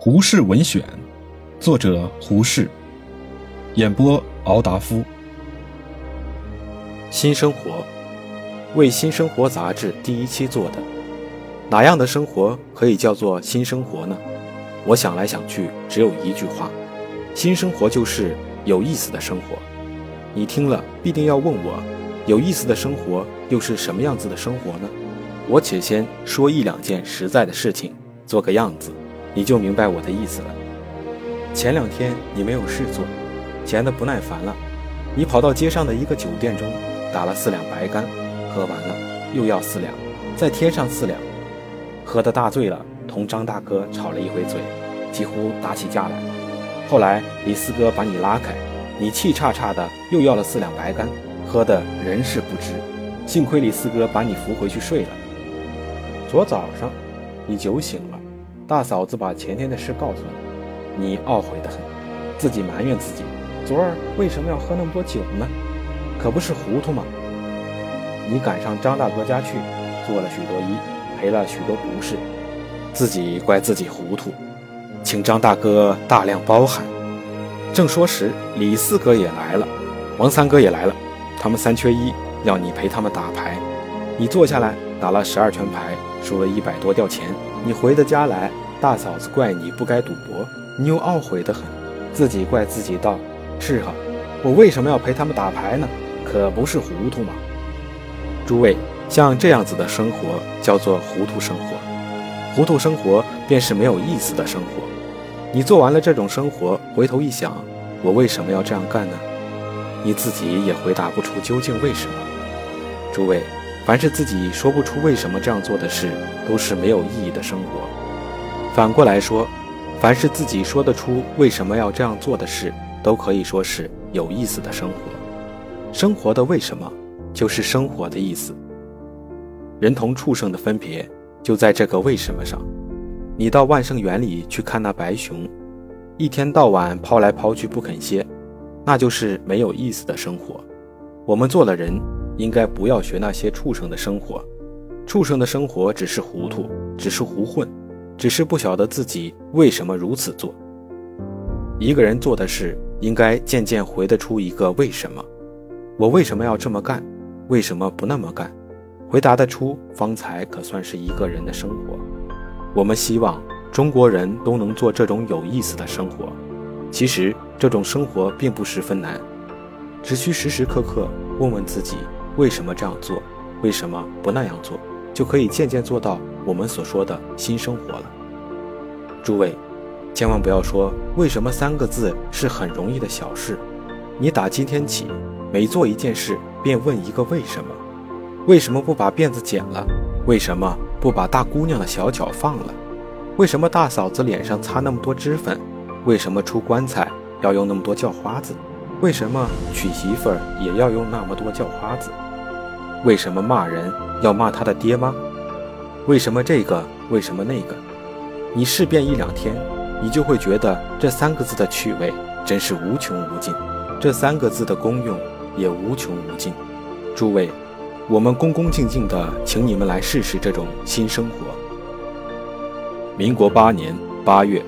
胡适文选，作者胡适，演播敖达夫。新生活，为《新生活》杂志第一期做的。哪样的生活可以叫做新生活呢？我想来想去，只有一句话：新生活就是有意思的生活。你听了必定要问我，有意思的生活又是什么样子的生活呢？我且先说一两件实在的事情，做个样子，你就明白我的意思了。前两天你没有事做，闲得不耐烦了，你跑到街上的一个酒店中，打了四两白干，喝完了又要四两，再添上四两，喝得大醉了，同张大哥吵了一回嘴，几乎打起架来。后来李四哥把你拉开，你气叉叉的又要了四两白干，喝得人事不知，幸亏李四哥把你扶回去睡了。昨早上，你酒醒了，大嫂子把前天的事告诉你，你懊悔的很，自己埋怨自己，昨儿为什么要喝那么多酒呢？可不是糊涂吗？你赶上张大哥家去，做了许多揖，赔了许多不是，自己怪自己糊涂，请张大哥大量包涵。正说时，李四哥也来了，王三哥也来了，他们三缺一，要你陪他们打牌，你坐下来打了十二圈牌。输了一百多吊钱，你回的家来，大嫂子怪你不该赌博，你又懊悔得很，自己怪自己道：“是啊，我为什么要陪他们打牌呢？可不是糊涂吗？”诸位，像这样子的生活叫做糊涂生活，糊涂生活便是没有意思的生活。你做完了这种生活，回头一想，我为什么要这样干呢？你自己也回答不出究竟为什么。诸位。凡是自己说不出为什么这样做的事，都是没有意义的生活。反过来说，凡是自己说得出为什么要这样做的事，都可以说是有意思的生活。生活的为什么，就是生活的意思。人同畜生的分别，就在这个为什么上。你到万圣园里去看那白熊，一天到晚抛来抛去不肯歇，那就是没有意思的生活。我们做了人。应该不要学那些畜生的生活，畜生的生活只是糊涂，只是胡混，只是不晓得自己为什么如此做。一个人做的事，应该渐渐回得出一个为什么。我为什么要这么干？为什么不那么干？回答得出，方才可算是一个人的生活。我们希望中国人都能做这种有意思的生活。其实这种生活并不十分难，只需时时刻刻问问自己。为什么这样做？为什么不那样做？就可以渐渐做到我们所说的新生活了。诸位，千万不要说“为什么”三个字是很容易的小事。你打今天起，每做一件事便问一个为什么：为什么不把辫子剪了？为什么不把大姑娘的小脚放了？为什么大嫂子脸上擦那么多脂粉？为什么出棺材要用那么多叫花子？为什么娶媳妇儿也要用那么多叫花子？为什么骂人要骂他的爹妈？为什么这个？为什么那个？你试遍一两天，你就会觉得这三个字的趣味真是无穷无尽，这三个字的功用也无穷无尽。诸位，我们恭恭敬敬地请你们来试试这种新生活。民国八年八月。